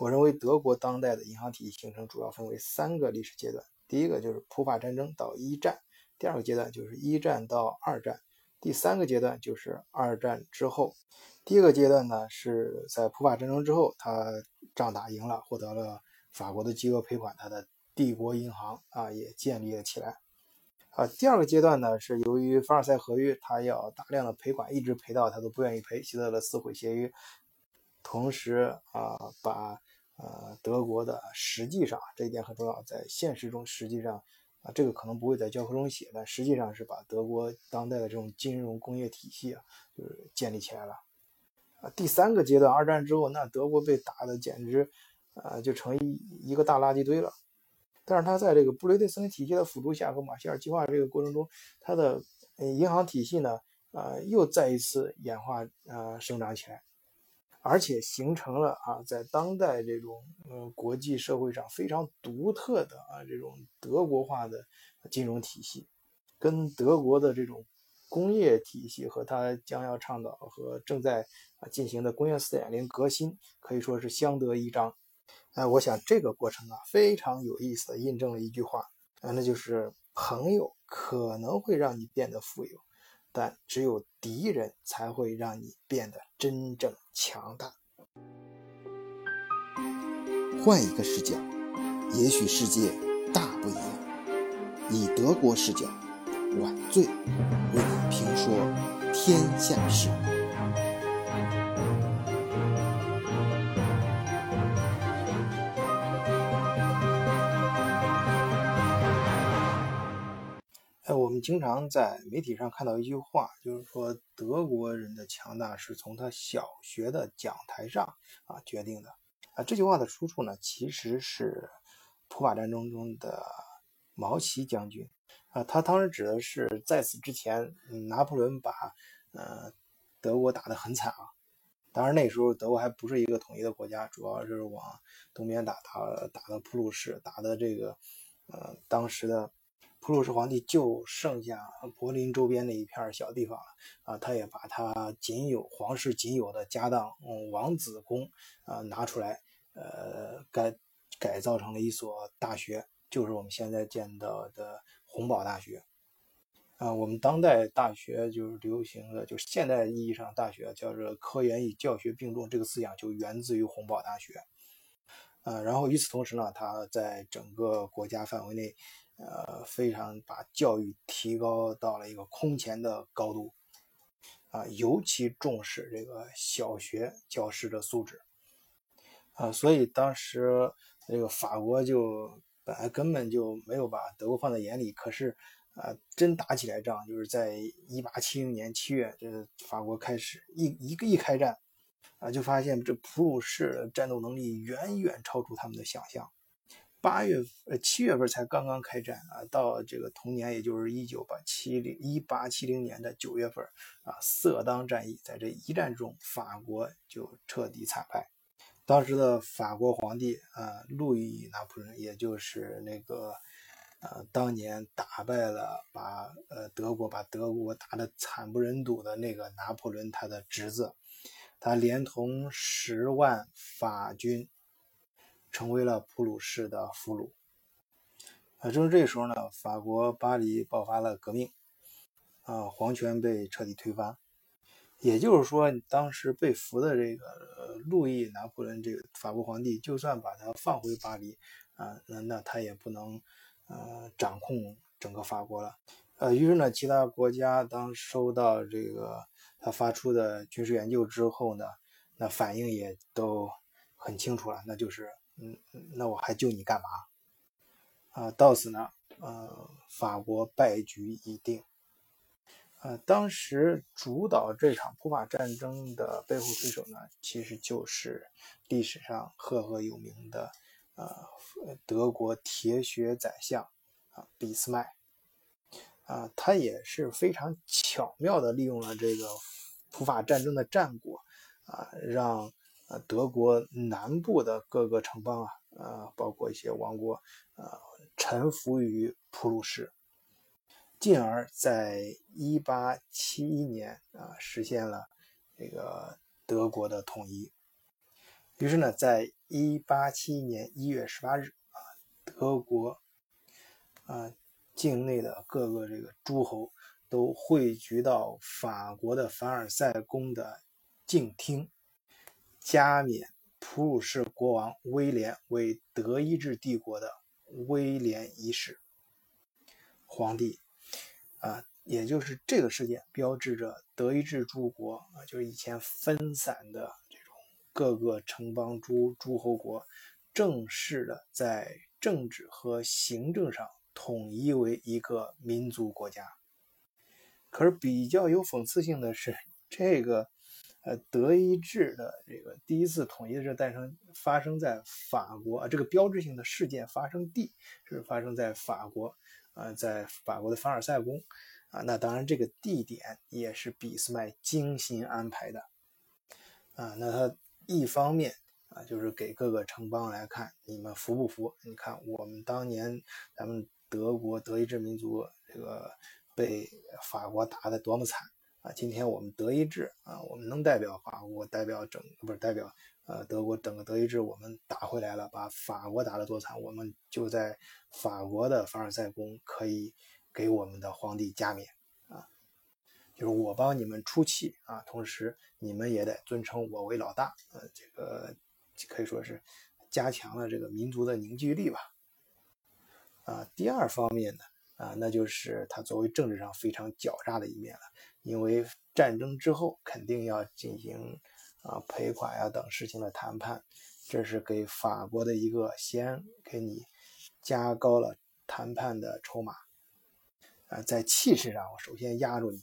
我认为德国当代的银行体系形成主要分为三个历史阶段，第一个就是普法战争到一战，第二个阶段就是一战到二战，第三个阶段就是二战之后。第一个阶段呢是在普法战争之后，他仗打赢了，获得了法国的巨额赔款，他的帝国银行啊也建立了起来。啊，第二个阶段呢是由于凡尔赛合约，他要大量的赔款，一直赔到他都不愿意赔，希特勒撕毁协约，同时啊把呃德国的实际上这一点很重要，在现实中实际上啊这个可能不会在教科中写，但实际上是把德国当代的这种金融工业体系啊就是建立起来了。啊，第三个阶段二战之后，那德国被打的简直啊就成一一个大垃圾堆了。但是他在这个布雷顿森林体系的辅助下和马歇尔计划这个过程中，他的银行体系呢，呃，又再一次演化呃生长起来，而且形成了啊，在当代这种呃国际社会上非常独特的啊这种德国化的金融体系，跟德国的这种工业体系和它将要倡导和正在啊进行的工业四点零革新可以说是相得益彰。哎，我想这个过程啊非常有意思的印证了一句话啊，那就是朋友可能会让你变得富有，但只有敌人才会让你变得真正强大。换一个视角，也许世界大不一样。以德国视角，晚醉为你评说天下事。经常在媒体上看到一句话，就是说德国人的强大是从他小学的讲台上啊决定的。啊，这句话的出处呢，其实是普法战争中的毛奇将军啊，他当时指的是在此之前，拿破仑把呃德国打得很惨啊。当然那时候德国还不是一个统一的国家，主要是往东边打，打打的普鲁士，打的这个呃当时的。普鲁士皇帝就剩下柏林周边的一片小地方了啊，他也把他仅有皇室仅有的家当，嗯，王子宫啊拿出来，呃，改改造成了一所大学，就是我们现在见到的洪堡大学啊。我们当代大学就是流行的，就是现代意义上大学叫做科研与教学并重，这个思想就源自于洪堡大学啊。然后与此同时呢，他在整个国家范围内。呃，非常把教育提高到了一个空前的高度，啊，尤其重视这个小学教师的素质，啊，所以当时这个法国就本来根本就没有把德国放在眼里，可是啊，真打起来仗，就是在一八七零年七月，这法国开始一一个一开战，啊，就发现这普鲁士的战斗能力远远超出他们的想象。八月呃七月份才刚刚开战啊，到这个同年，也就是一九八七零一八七零年的九月份啊，色当战役在这一战中，法国就彻底惨败。当时的法国皇帝啊，路易拿破仑，也就是那个呃当年打败了把呃德国把德国打得惨不忍睹的那个拿破仑他的侄子，他连同十万法军。成为了普鲁士的俘虏。啊，正是这时候呢，法国巴黎爆发了革命，啊，皇权被彻底推翻。也就是说，当时被俘的这个路易拿破仑这个法国皇帝，就算把他放回巴黎，啊，那那他也不能呃掌控整个法国了。呃，于是呢，其他国家当收到这个他发出的军事援救之后呢，那反应也都很清楚了，那就是。嗯，那我还救你干嘛？啊，到此呢，呃，法国败局已定。呃，当时主导这场普法战争的背后推手呢，其实就是历史上赫赫有名的，呃，德国铁血宰相啊，俾斯麦。啊，他也是非常巧妙的利用了这个普法战争的战果，啊，让。呃，德国南部的各个城邦啊，呃，包括一些王国，呃，臣服于普鲁士，进而在一八七一年啊，实现了这个德国的统一。于是呢，在一八七一年一月十八日啊，德国啊境内的各个这个诸侯都汇聚到法国的凡尔赛宫的静厅，加冕普鲁士国王威廉为德意志帝国的威廉一世皇帝啊。也就是这个事件标志着德意志诸国啊，就是以前分散的这种各个城邦诸诸侯国，正式的在政治和行政上统一为一个民族国家。可是比较有讽刺性的是，这个呃德意志的这个第一次统一的这诞生发生在法国，这个标志性的事件发生地是发生在法国啊，在法国的凡尔赛宫。啊，那当然，这个地点也是俾斯麦精心安排的。啊，那他一方面啊，就是给各个城邦来看，你们服不服？你看我们当年咱们德国德意志民族这个被法国打得多么惨啊！今天我们德意志啊，我们能代表法国，代表整不是代表呃德国整个德意志，我们打回来了，把法国打得多惨，我们就在法国的凡尔赛宫可以。给我们的皇帝加冕啊，就是我帮你们出气啊，同时你们也得尊称我为老大，呃，这个可以说是加强了这个民族的凝聚力吧。啊，第二方面呢，啊，那就是他作为政治上非常狡诈的一面了，因为战争之后肯定要进行啊赔款呀等事情的谈判，这是给法国的一个先给你加高了谈判的筹码。啊，在气势上，我首先压住你。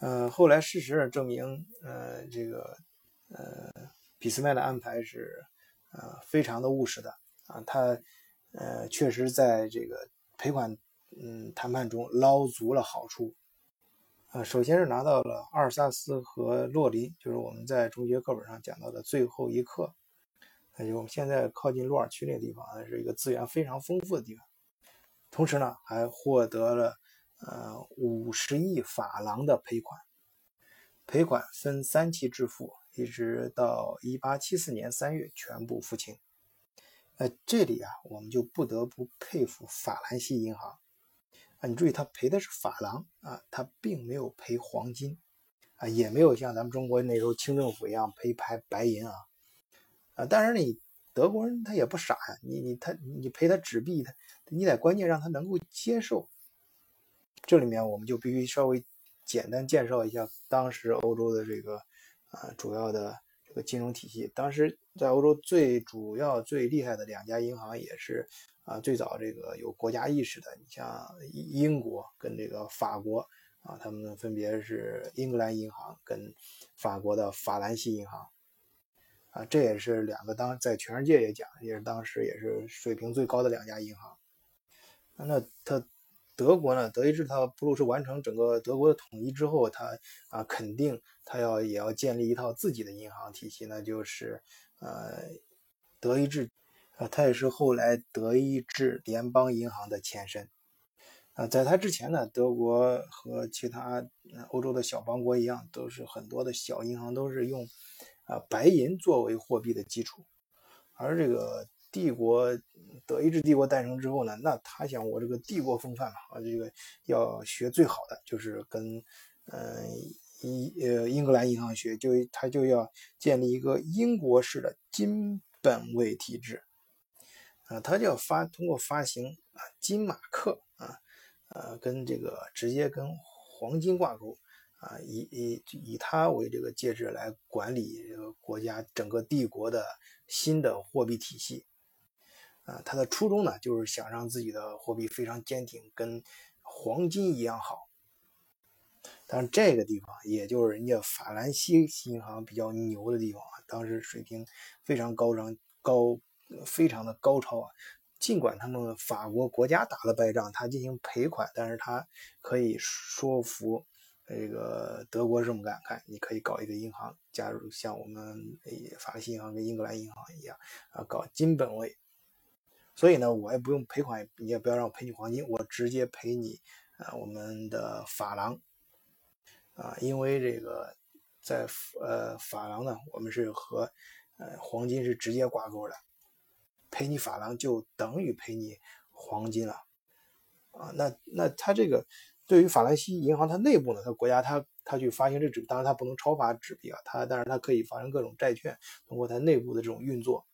呃，后来事实证明，呃，这个呃，俾斯麦的安排是呃非常的务实的啊，他呃确实在这个赔款嗯谈判中捞足了好处啊。首先是拿到了阿尔萨斯和洛林，就是我们在中学课本上讲到的最后一课，那就我们现在靠近洛尔区那个地方，是一个资源非常丰富的地方。同时呢，还获得了呃五十亿法郎的赔款，赔款分三期支付，一直到一八七四年三月全部付清。呃，这里啊，我们就不得不佩服法兰西银行啊，你注意，他赔的是法郎啊，他并没有赔黄金啊，也没有像咱们中国那时候清政府一样赔白白银啊啊，当然你。德国人他也不傻呀，你你他你赔他纸币，他你得关键让他能够接受。这里面我们就必须稍微简单介绍一下当时欧洲的这个啊主要的这个金融体系。当时在欧洲最主要最厉害的两家银行也是啊最早这个有国家意识的，你像英国跟这个法国啊，他们分别是英格兰银行跟法国的法兰西银行。啊，这也是两个当在全世界也讲，也是当时也是水平最高的两家银行。那他德国呢？德意志他普鲁士完成整个德国的统一之后，他啊肯定他要也要建立一套自己的银行体系，那就是呃德意志啊，它也是后来德意志联邦银行的前身。啊，在它之前呢，德国和其他欧洲的小邦国一样，都是很多的小银行都是用。啊，白银作为货币的基础，而这个帝国德意志帝国诞生之后呢，那他想我这个帝国风范嘛，啊，这个要学最好的，就是跟嗯英呃英格兰银行学，就他就要建立一个英国式的金本位体制，啊，他就要发通过发行啊金马克啊，呃跟这个直接跟黄金挂钩。啊，以以以它为这个介质来管理这个国家整个帝国的新的货币体系，啊，它的初衷呢，就是想让自己的货币非常坚挺，跟黄金一样好。但这个地方，也就是人家法兰西银行比较牛的地方啊，当时水平非常高涨高，非常的高超啊。尽管他们法国国家打了败仗，他进行赔款，但是他可以说服。这个德国这么干，看你可以搞一个银行，加入像我们法兰西银行跟英格兰银行一样啊，搞金本位。所以呢，我也不用赔款，你也不要让我赔你黄金，我直接赔你啊我们的法郎啊，因为这个在呃法郎呢，我们是和呃，黄金是直接挂钩的，赔你法郎就等于赔你黄金了，啊，那那他这个对于法兰西银行它内部呢，它国家它它去发行这纸，当然它不能超发纸币啊，它但是它可以发行各种债券，通过它内部的这种运作，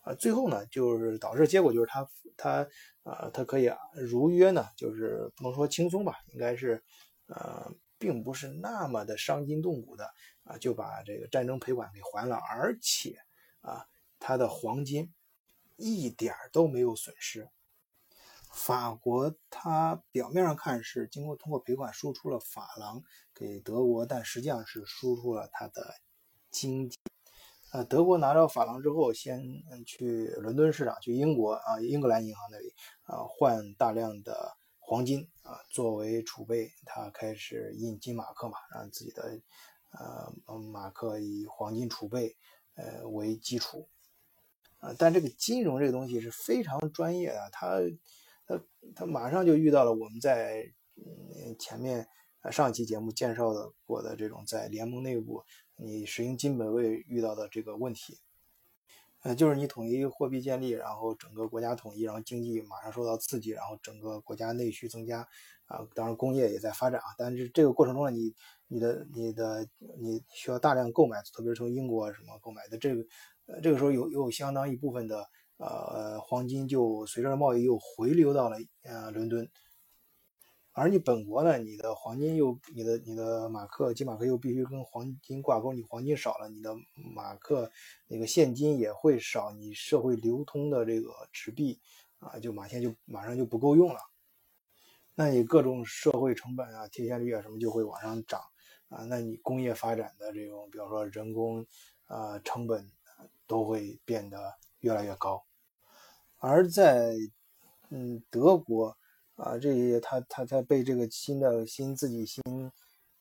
啊，最后呢就是导致结果就是它它啊它可以如约呢，就是不能说轻松吧，应该是呃。并不是那么的伤筋动骨的啊，就把这个战争赔款给还了，而且啊，他的黄金一点都没有损失。法国它表面上看是经过通过赔款输出了法郎给德国，但实际上是输出了它的经济。呃，德国拿到法郎之后，先去伦敦市场，去英国啊，英格兰银行那里啊，换大量的。黄金啊，作为储备，他开始印金马克嘛，让自己的呃马克以黄金储备呃为基础啊。但这个金融这个东西是非常专业的，他他他马上就遇到了我们在嗯前面上期节目介绍的过的这种在联盟内部你实行金本位遇到的这个问题。呃，就是你统一货币建立，然后整个国家统一，然后经济马上受到刺激，然后整个国家内需增加，啊，当然工业也在发展啊。但是这个过程中呢，你、你的、你的、你需要大量购买，特别是从英国什么购买的这个，这个时候有有相当一部分的呃黄金就随着贸易又回流到了呃伦敦。而你本国呢，你的黄金又、你的、你的马克、金马克又必须跟黄金挂钩，你黄金少了，你的马克那个现金也会少，你社会流通的这个纸币啊，就马上就马上就不够用了。那你各种社会成本啊、贴现率啊什么就会往上涨啊，那你工业发展的这种，比如说人工啊成本都会变得越来越高。而在嗯德国。啊，这些他他他被这个新的新自己新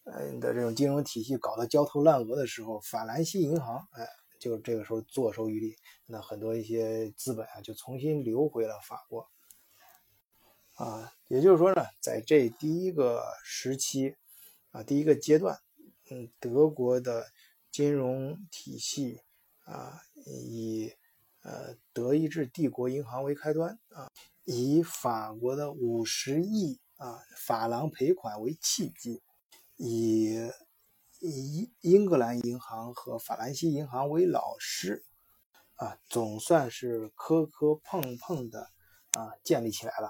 嗯的这种金融体系搞得焦头烂额的时候，法兰西银行哎，就这个时候坐收渔利，那很多一些资本啊就重新流回了法国。啊，也就是说呢，在这第一个时期啊，第一个阶段，嗯，德国的金融体系啊，以呃德意志帝国银行为开端啊。以法国的五十亿啊法郎赔款为契机，以以英格兰银行和法兰西银行为老师，啊，总算是磕磕碰碰的啊建立起来了。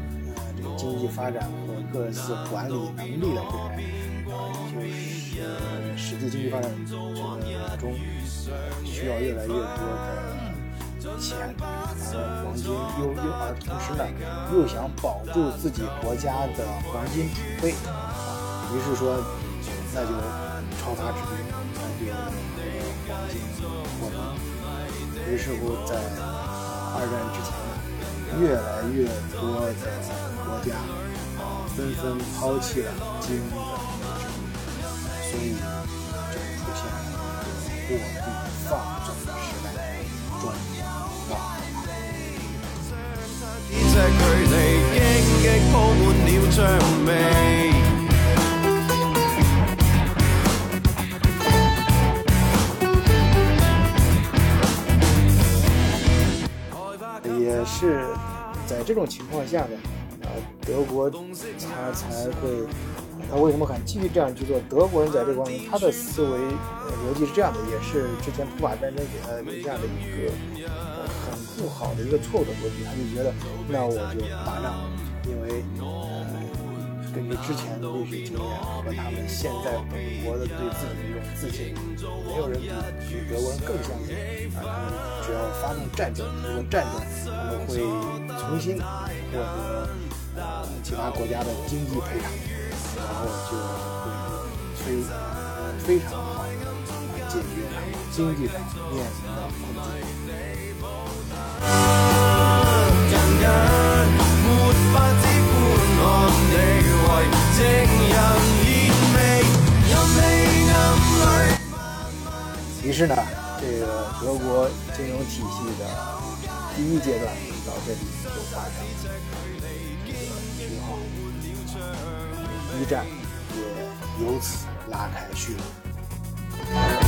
经济发展和各自管理能力的这种啊，就是实际经济发展这个中需要越来越多的钱，拿到黄金，又又而同时呢又想保住自己国家的黄金储备啊，于是说那就超发纸币，那就黄金货币。于是乎，在二战之前呢，越来越多的国家纷纷抛弃了金的制度，所以就出现了货币放纵的时代，中国了。是在这种情况下呢，德国他才会，他为什么敢继续这样去做？德国人在这方面，他的思维逻辑是这样的，也是之前普法战争给他留下的一个很不好的一个错误的逻辑。他就觉得，那我就打仗，因为呃，根据之前的历史经验和他们现在本国的对自己的一种自信，没有人比比德国人更相信啊，他们只要发动战争，这个战争。他们会重新获得其他国家的经济赔偿，然后就会非非常好的解决他们经济上面临的困境。于是呢，这个德国金融体系的第一阶段到这里就发生了，一战也由此拉开序幕。